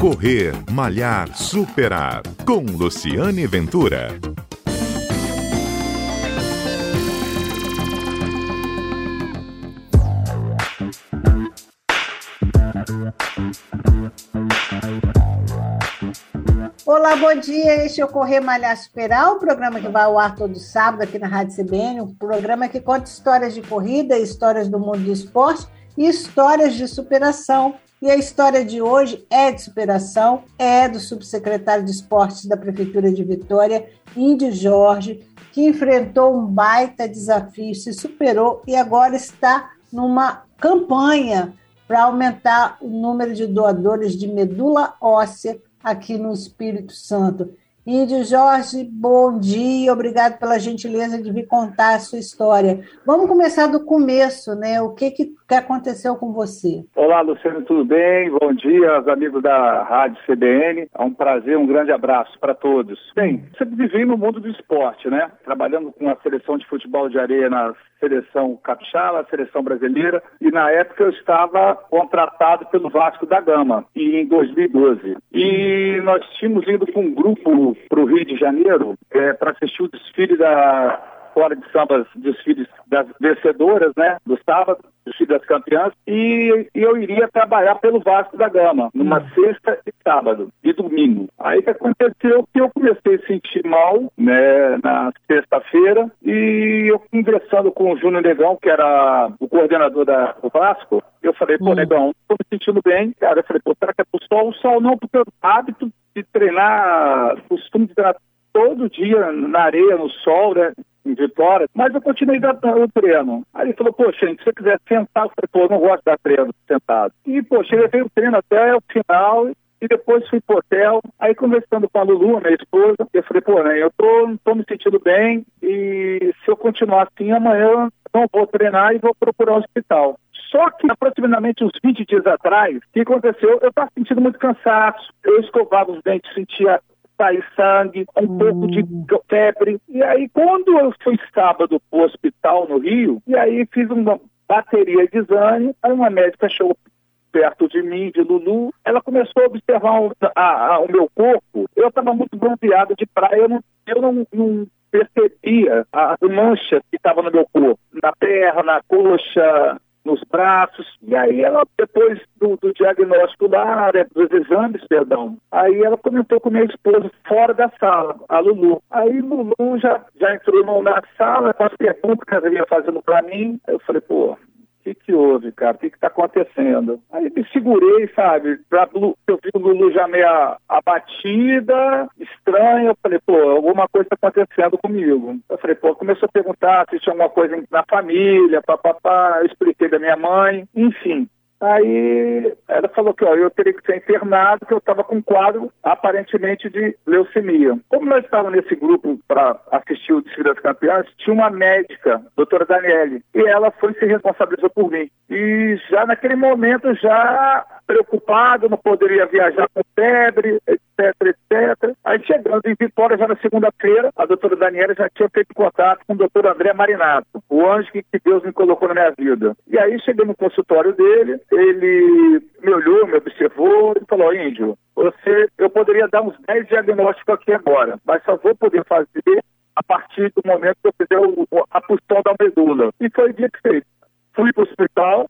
Correr, Malhar, Superar. Com Luciane Ventura. Olá, bom dia. Este é o Correr Malhar Superar, o programa que vai ao ar todo sábado aqui na Rádio CBN, um programa que conta histórias de corrida, histórias do mundo do esporte e histórias de superação. E a história de hoje é de superação, é do subsecretário de Esportes da Prefeitura de Vitória, Índio Jorge, que enfrentou um baita desafio, se superou e agora está numa campanha para aumentar o número de doadores de medula óssea aqui no Espírito Santo. Índio Jorge, bom dia, obrigado pela gentileza de vir contar a sua história. Vamos começar do começo, né? O que, que, aconteceu com você? Olá, Luciano, tudo bem? Bom dia aos amigos da Rádio CBN. É um prazer, um grande abraço para todos. Bem, sempre vivi no mundo do esporte, né? Trabalhando com a seleção de futebol de areia na seleção capixaba, seleção brasileira, e na época eu estava contratado pelo Vasco da Gama, em 2012. E nós tínhamos ido com um grupo para o Rio de Janeiro é, para assistir o desfile da fora de sambas, desfiles das vencedoras, né, do sábado, desfile das campeãs, e, e, eu iria trabalhar pelo Vasco da Gama, numa hum. sexta e sábado, e domingo. Aí que aconteceu que eu comecei a sentir mal, né, na sexta-feira, e eu conversando com o Júnior Negão, que era o coordenador da, do Vasco, eu falei, pô, hum. Negão, tô me sentindo bem, cara, eu falei, pô, será que é pro sol? O sol não, porque o hábito de treinar, costume de treinar todo dia na areia, no sol, né? Em Vitória, mas eu continuei dando o treino. Aí ele falou, poxa, se você quiser sentar, eu falei, pô, eu não gosto de dar treino sentado. E, poxa, ele veio o treino até o final e depois fui pro hotel. Aí conversando com a Lulu, minha esposa, eu falei, pô, né, eu tô, tô me sentindo bem e se eu continuar assim, amanhã não vou treinar e vou procurar um hospital. Só que aproximadamente uns 20 dias atrás, o que aconteceu? Eu estava sentindo muito cansaço, eu escovava os dentes, sentia sair sangue, um hum. pouco de febre. E aí, quando eu fui sábado para o hospital no Rio, e aí fiz uma bateria de exame, aí uma médica chegou perto de mim, de Lulu, ela começou a observar o, a, a, o meu corpo. Eu estava muito bronzeado de praia, eu não, eu não, não percebia as manchas que estavam no meu corpo, na perna, na coxa, nos braços. E aí ela, depois do, do diagnóstico lá, né, dos exames, perdão, aí ela comentou com minha esposa fora da sala, a Lulu. Aí Lulu já, já entrou na sala com as perguntas que ela ia fazendo para mim. Eu falei, pô, que que houve, cara? O que que tá acontecendo? Aí me segurei, sabe? Pra, eu vi o Lulu já meio abatida, estranha. Eu falei, pô, alguma coisa tá acontecendo comigo. Eu falei, pô, começou a perguntar se tinha alguma coisa na família, papapá. Eu expliquei da minha mãe, enfim. Aí ela falou que ó, eu teria que ser internado, que eu estava com um quadro aparentemente de leucemia. Como nós estávamos nesse grupo para assistir o desfile das campeãs, tinha uma médica, doutora Daniele, e ela foi se responsabilizou por mim. E já naquele momento, já preocupado, não poderia viajar com febre, etc, etc. Aí chegando em Vitória, já na segunda-feira, a doutora Daniela já tinha feito contato com o doutor André Marinato, o anjo que Deus me colocou na minha vida. E aí cheguei no consultório dele, ele me olhou, me observou e falou, Índio, você, eu poderia dar uns 10 diagnósticos aqui agora, mas só vou poder fazer a partir do momento que eu fizer o, a punção da medula. E foi dito feito fui para o hospital,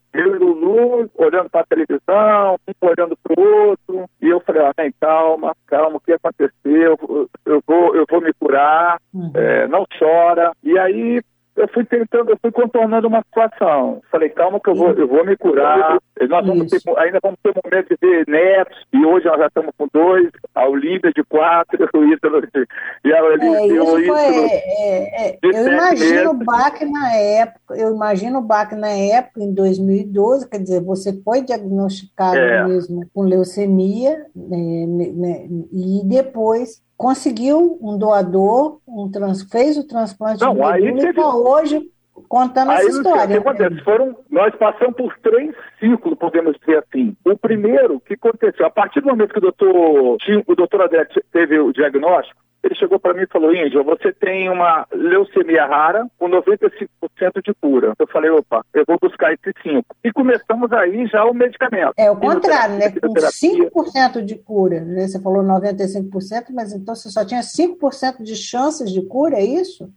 Lulu, olhando para a televisão, um olhando para o outro, e eu falei, ah, bem, calma, calma, o que aconteceu? Eu, eu, vou, eu vou me curar, uhum. é, não chora. E aí eu fui tentando, eu fui contornando uma situação. Falei, calma que eu vou, eu vou me curar. Nós vamos ter, ainda vamos ter um momento de ver netos, e hoje nós já estamos com dois, a Olívia de quatro, o Ítalo de, e a Olívia é, isso foi, é, é, Eu imagino o Bach na época, eu imagino o Bach na época, em 2012, quer dizer, você foi diagnosticado é. mesmo com leucemia, né, né, e depois conseguiu um doador, um trans, fez o transplante Não, de medula e está hoje contando aí, essa história. O que acontece? Foram, nós passamos por três ciclos, podemos dizer assim. O primeiro, que aconteceu, a partir do momento que o doutor, o doutor André teve o diagnóstico, ele chegou para mim e falou, Índio, você tem uma leucemia rara com 95% de cura. Eu falei, opa, eu vou buscar esses 5. E começamos aí já o medicamento. É o contrário, né? Com 5% de cura, né? Você falou 95%, mas então você só tinha 5% de chances de cura, é isso?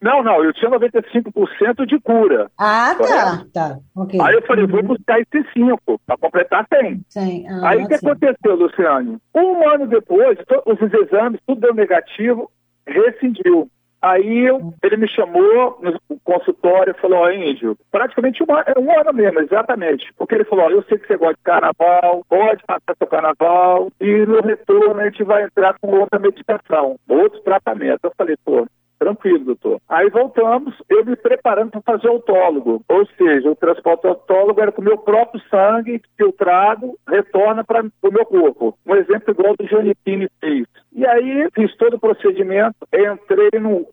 Não, não, eu tinha 95% de cura. Ah, tá, tá. Okay. Aí eu falei, uhum. vou buscar esses 5, para completar 100. Sim. Ah, Aí o que aconteceu, Luciane? Um ano depois, os exames, tudo deu negativo, rescindiu. Aí eu, ele me chamou no consultório e falou, ó, Índio, praticamente uma, um ano mesmo, exatamente. Porque ele falou, ó, eu sei que você gosta de carnaval, pode passar seu carnaval, e no retorno a gente vai entrar com outra medicação, outro tratamento. Eu falei, pô, Tranquilo, doutor. Aí voltamos, eu me preparando para fazer autólogo. Ou seja, o transporte autólogo era com o meu próprio sangue filtrado, retorna para o meu corpo. Um exemplo igual do Giannichini fez. E aí fiz todo o procedimento, entrei num,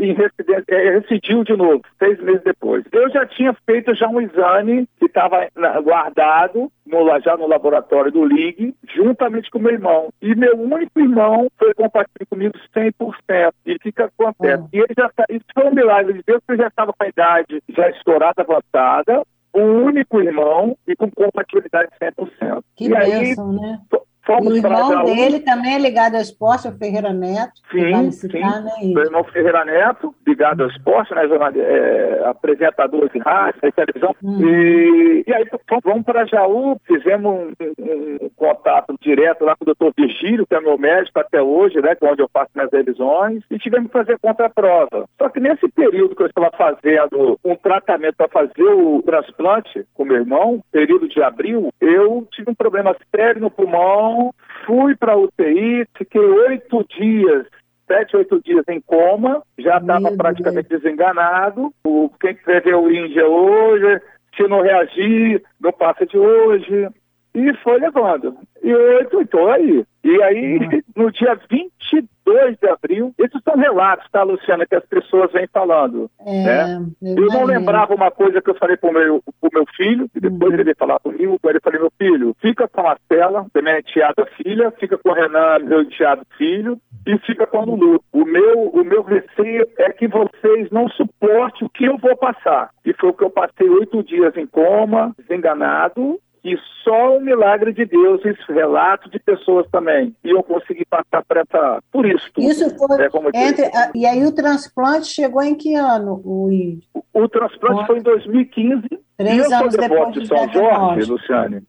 em residência, é, residiu de novo, seis meses depois. Eu já tinha feito já um exame que estava guardado no, já no laboratório do LIG, juntamente com meu irmão. E meu único irmão foi compatível comigo 100%. E o que, que acontece? Uhum. E ele já tá, isso foi um milagre de Deus, porque ele já estava com a idade já estourada, avançada, um único irmão e com compatibilidade 100%. Que e bênção, aí, né? Fomos o irmão dele também é ligado ao esporte, o Ferreira Neto. Sim, citar, sim. Né, Meu irmão Ferreira Neto, ligado ao esporte, né, jornal, é, apresentador de rádio, de televisão. Hum. E, e aí vamos para Jaú, fizemos um, um, um, contato direto lá com o doutor Virgílio, que é meu médico até hoje, né, que é onde eu faço minhas revisões, e tivemos que fazer contra-prova. Só que nesse período que eu estava fazendo um tratamento para fazer o transplante com meu irmão, período de abril, eu tive um problema sério no pulmão, então, fui para UTI, fiquei oito dias sete, oito dias em coma, já estava praticamente desenganado. O, quem escreveu o Índia hoje, se não reagir, não passa de hoje. E foi levando. E oito, estou aí. E aí, no dia 22 de abril, esses são relatos, tá, Luciana, que as pessoas vêm falando. É, né? Eu, não lembrava uma coisa que eu falei pro meu, pro meu filho, e depois uhum. ele veio falar comigo, ele falei, meu filho, fica com a Marcela, minha enteada filha, fica com o Renan, meu enteado filho, e fica com o Lulu. O meu, o meu receio é que vocês não suportem o que eu vou passar. E foi o que eu passei oito dias em coma, desenganado, e só o milagre de Deus, esse relato de pessoas também. E eu consegui passar por, essa, por isso tudo. Isso foi é, entre, a, e aí o transplante chegou em que ano, o O, o transplante foi em 2015. Três e eu sou devoto de São Jorge, Luciane.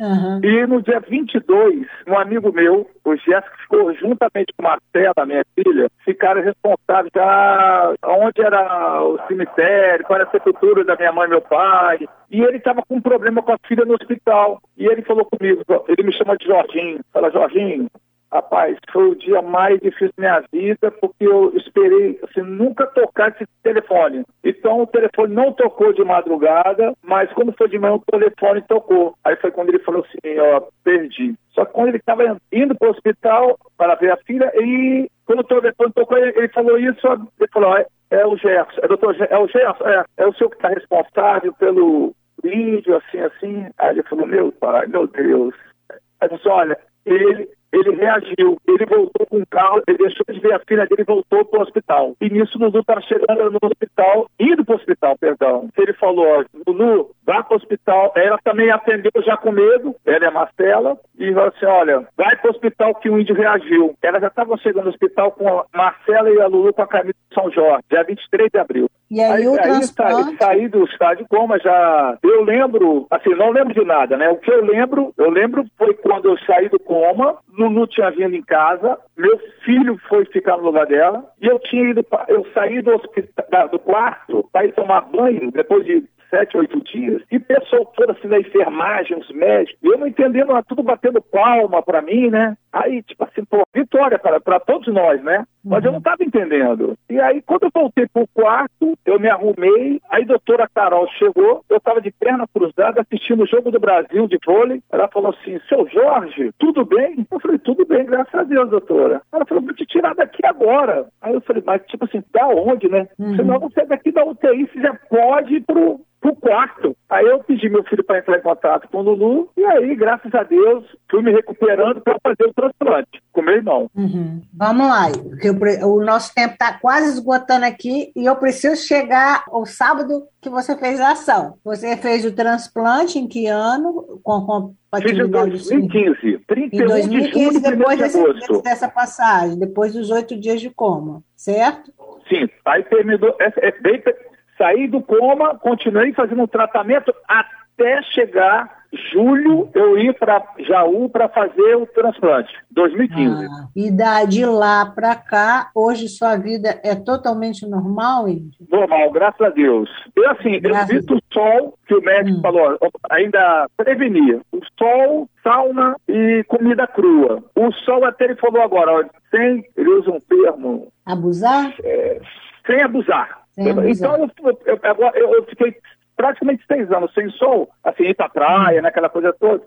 Uhum. E no dia 22, um amigo meu, o Jéssica, ficou juntamente com Marcela, minha filha, ficaram responsáveis já onde era o cemitério, qual era a sepultura da minha mãe e meu pai. E ele estava com um problema com a filha no hospital. E ele falou comigo, ele me chama de Jorginho. Fala, Jorginho, Rapaz, foi o dia mais difícil da minha vida, porque eu esperei assim, nunca tocar esse telefone. Então o telefone não tocou de madrugada, mas quando foi de manhã o telefone tocou. Aí foi quando ele falou assim, ó, perdi. Só que quando ele estava indo para o hospital para ver a filha, e quando o telefone tocou, ele, falou isso, ele falou, é, é o Gerson, é, doutor, é o Gerson, é, é o senhor que está responsável pelo vídeo, assim, assim. Aí ele falou, meu pai, meu Deus. Aí ele disse, olha, ele ele reagiu, ele voltou com o carro, ele deixou de ver a filha dele e voltou para o hospital. E nisso Lulu estava chegando no hospital, indo para o hospital, perdão. Ele falou, ó, vá para o hospital. Ela também atendeu já com medo, ela é Marcela, e falou assim, olha, vai para o hospital que o índio reagiu. Ela já estava chegando no hospital com a Marcela e a Lulu com a camisa de São Jorge, dia 23 de abril. E aí, aí o transplante... saí do estádio coma já... Eu lembro, assim, não lembro de nada, né? O que eu lembro, eu lembro foi quando eu saí do coma, Lulu tinha vindo em casa, meu filho foi ficar no lugar dela, e eu tinha ido, eu saí do, hospital, do quarto para ir tomar banho, depois de sete, oito dias, e pessoal toda assim da enfermagem, os médicos, eu não entendendo, tudo batendo palma para mim, né? Aí, tipo assim, pô, vitória para todos nós, né? Mas eu não estava entendendo. E aí, quando eu voltei pro quarto, eu me arrumei, aí a doutora Carol chegou, eu estava de perna cruzada assistindo o Jogo do Brasil de vôlei. Ela falou assim, seu Jorge, tudo bem? Eu falei, tudo bem, graças a Deus, doutora. Ela falou, vou te tirar daqui agora. Aí eu falei, mas tipo assim, da onde, né? Uhum. Senão você é daqui da UTI, você já pode ir pro, pro quarto. Aí eu pedi meu filho para entrar em contato com o Lulu, e aí, graças a Deus, fui me recuperando para fazer o transplante com meu irmão. Uhum. Vamos lá, porque o nosso tempo está quase esgotando aqui e eu preciso chegar ao sábado que você fez a ação. Você fez o transplante em que ano? Com compatibilidade? Fiz em 2015. 31 em 2015, de julho, depois de dessa passagem, depois dos oito dias de coma, certo? Sim, aí terminou, é, é bem, saí do coma, continuei fazendo o tratamento até chegar julho eu ir para Jaú para fazer o transplante, 2015. Ah, e da, de lá para cá, hoje sua vida é totalmente normal, Índio? Normal, graças a Deus. Eu assim, graças eu evito o sol, que o médico hum. falou, ainda prevenir. O sol, sauna e comida crua. O sol até ele falou agora, ó, sem, ele usa um termo... Abusar? É, sem abusar. Então eu, eu, eu, eu fiquei praticamente seis anos sem sol, assim, ir pra praia, né, aquela coisa toda.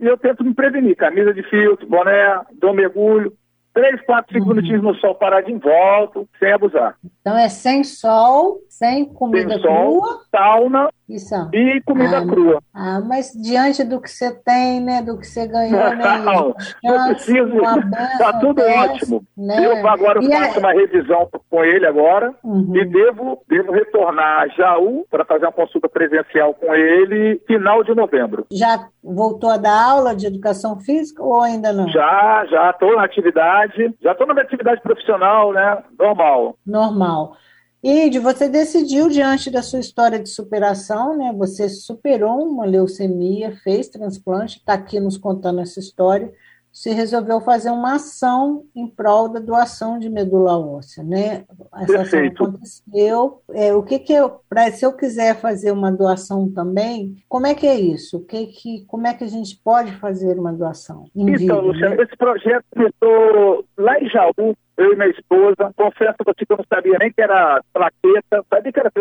E eu, tento me prevenir, camisa de filtro, boné, dou mergulho, três, quatro, cinco uhum. minutinhos no sol paradinho, volto, sem abusar. Então é sem sol, sem comida sem sol, crua. sauna Isso. e comida ah, crua. Ah, mas diante do que você tem, né, do que você ganhou, né? Não, não preciso. Está tudo dessa, ótimo. Né? Eu agora e faço é... uma revisão com ele agora uhum. e devo, devo retornar a Jaú para fazer uma consulta presencial com ele final de novembro. Já voltou a dar aula de educação física ou ainda não? Já, já estou na atividade, já estou na minha atividade profissional, né? Normal. Normal. E você decidiu, diante da sua história de superação, né? Você superou uma leucemia, fez transplante, está aqui nos contando essa história. Você resolveu fazer uma ação em prol da doação de medula óssea, né? Essa Perfeito. ação aconteceu. É, o que que eu, pra, se eu quiser fazer uma doação também, como é que é isso? O que que, como é que a gente pode fazer uma doação? Em então, Luciano, né? esse projeto começou lá em Jaú, eu e minha esposa. Confesso que eu não sabia nem que era plaqueta, sabia que era,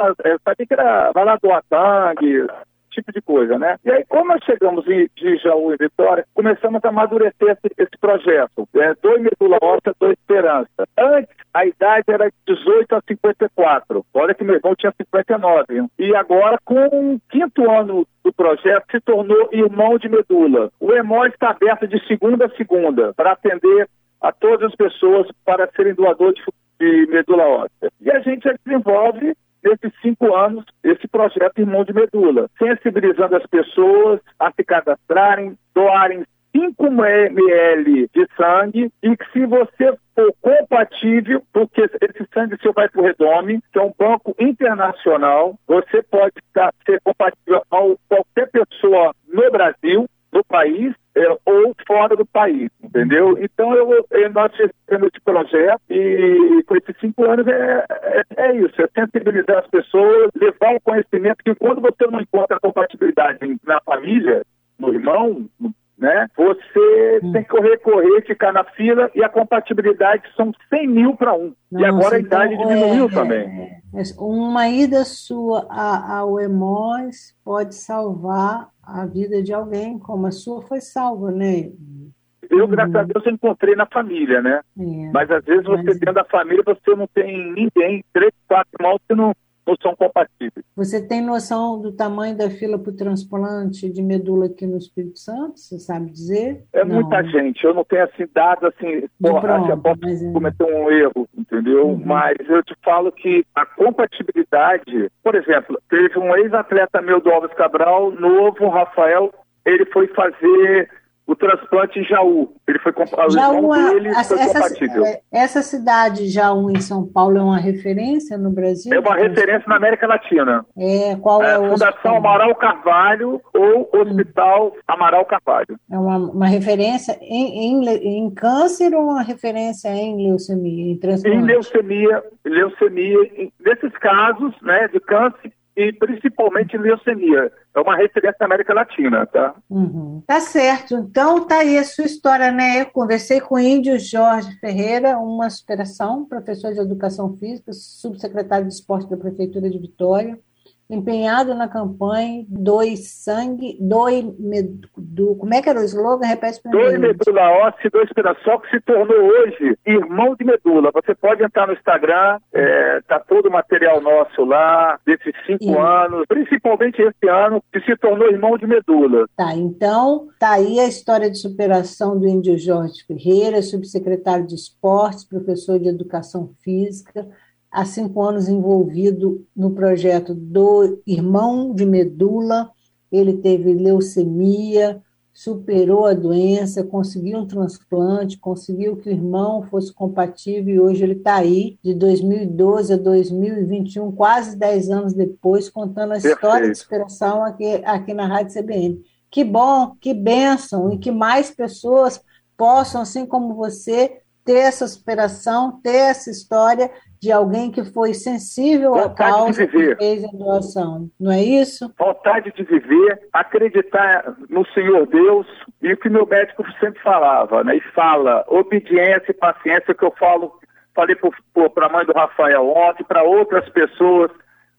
sabia que era vai lá doar sangue, tipo de coisa, né? E aí, como nós chegamos em, de Jaú e Vitória, começamos a amadurecer esse, esse projeto. É, dois medula óssea, dois esperança. Antes, a idade era de 18 a 54. Olha que meu irmão tinha 59. Hein? E agora, com o quinto ano do projeto, se tornou irmão de medula. O EMO está aberto de segunda a segunda para atender a todas as pessoas para serem doadores de, medula óssea. E a gente desenvolve nesses cinco anos esse projeto Irmão de Medula, sensibilizando as pessoas a se cadastrarem, doarem 5 ml de sangue e que se você for compatível, porque esse sangue seu vai para o Redome, que é um banco internacional, você pode ser compatível a qualquer pessoa no Brasil, no país, é, ou fora do país, entendeu? Então eu, eu nós fizemos esse projeto e com esses cinco anos é, é, é, isso, é sensibilizar as pessoas, levar o conhecimento que quando você não encontra compatibilidade na família, no irmão, né? Você hum. tem que correr, correr, ficar na fila e a compatibilidade são 100 mil para um. Nossa, e agora a então idade diminuiu é, também. É, uma ida sua ao EMOS pode salvar a vida de alguém, como a sua foi salva, né? Eu, graças a Deus, encontrei na família, né? É, mas às vezes você dentro da família, você não tem ninguém, três, quatro irmãos que não, não são compatíveis. Você tem noção do tamanho da fila para o transplante de medula aqui no Espírito Santo? Você sabe dizer? É não. muita gente. Eu não tenho assim dados assim, porra, pronto, posso. É. cometer um erro, entendeu? Uhum. Mas eu te falo que a compatibilidade, por exemplo, teve um ex-atleta meu do Alves Cabral, novo, Rafael, ele foi fazer o transplante em Jaú. Ele foi Jaú, dele essa, foi compatível. Essa, essa cidade, Jaú, em São Paulo, é uma referência no Brasil? É uma referência na América Latina. É, qual é, é o Fundação? Amaral Carvalho ou Hospital hum. Amaral Carvalho. É uma, uma referência em, em, em, câncer ou uma referência em leucemia, em transplante? Em leucemia, leucemia, nesses casos, né, de câncer e principalmente leucemia. É uma referência na América Latina, tá? Uhum. Tá certo. Então tá aí a sua história, né? Eu conversei com o índio Jorge Ferreira, uma superação, professor de educação física, subsecretário de esporte da Prefeitura de Vitória. Empenhado na campanha Doe Sangue, Doe Medu, como é que era o slogan? Repete para mim. Doe Medula Óssea, Doe Espirassol, que se tornou hoje irmão de medula. Você pode entrar no Instagram, é, tá todo o material nosso lá, desses cinco anos, principalmente esse ano, que se tornou irmão de medula. Tá, então, tá aí a história de superação do índio Jorge Ferreira, subsecretário de esportes, professor de educação física, há cinco anos envolvido no projeto do Irmão de Medula. Ele teve leucemia, superou a doença, conseguiu um transplante, conseguiu que o irmão fosse compatível e hoje ele está aí, de 2012 a 2021, quase 10 anos depois, contando a Perfeito. história de inspiração aqui, aqui na Rádio CBN. Que bom, que bênção, e que mais pessoas possam, assim como você, ter essa superação, ter essa história de alguém que foi sensível à causa que fez a doação. Não é isso? Vontade de viver, acreditar no Senhor Deus e o que meu médico sempre falava, né? E fala, obediência e paciência que eu falo, falei para a mãe do Rafael ontem, para outras pessoas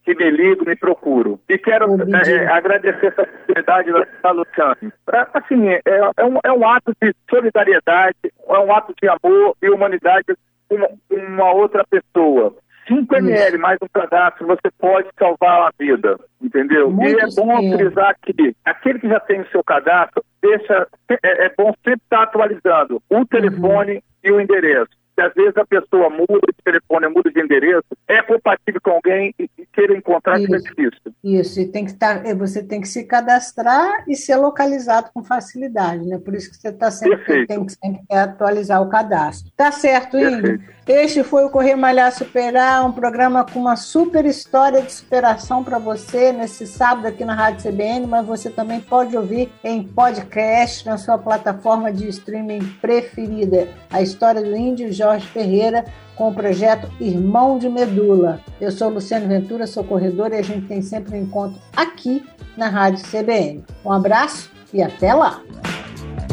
que me ligam, me procuram. E quero é, agradecer essa oportunidade da Luciane. Assim, é, é, um, é um ato de solidariedade, é um ato de amor e humanidade uma, uma outra pessoa. 5 ml mais um cadastro, você pode salvar a vida, entendeu? Muito e é bom sim. frisar que aquele que já tem o seu cadastro, deixa, é, é bom sempre estar atualizando o telefone uhum. e o endereço se às vezes a pessoa muda de telefone, muda de endereço, é compatível com alguém e, e queira encontrar isso, é difícil. Isso, e tem que estar, tá, você tem que se cadastrar e ser localizado com facilidade, né? Por isso que você está sempre tem que sempre atualizar o cadastro. Tá certo, Índio? Este foi o Correr Malhar Superar, um programa com uma super história de superação para você nesse sábado aqui na Rádio CBN, mas você também pode ouvir em podcast na sua plataforma de streaming preferida. A história do Índio Jorge Ferreira com o projeto Irmão de Medula. Eu sou Luciano Ventura, sou corredora e a gente tem sempre um encontro aqui na Rádio CBN. Um abraço e até lá!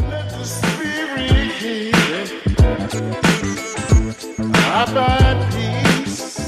Peace. Peace.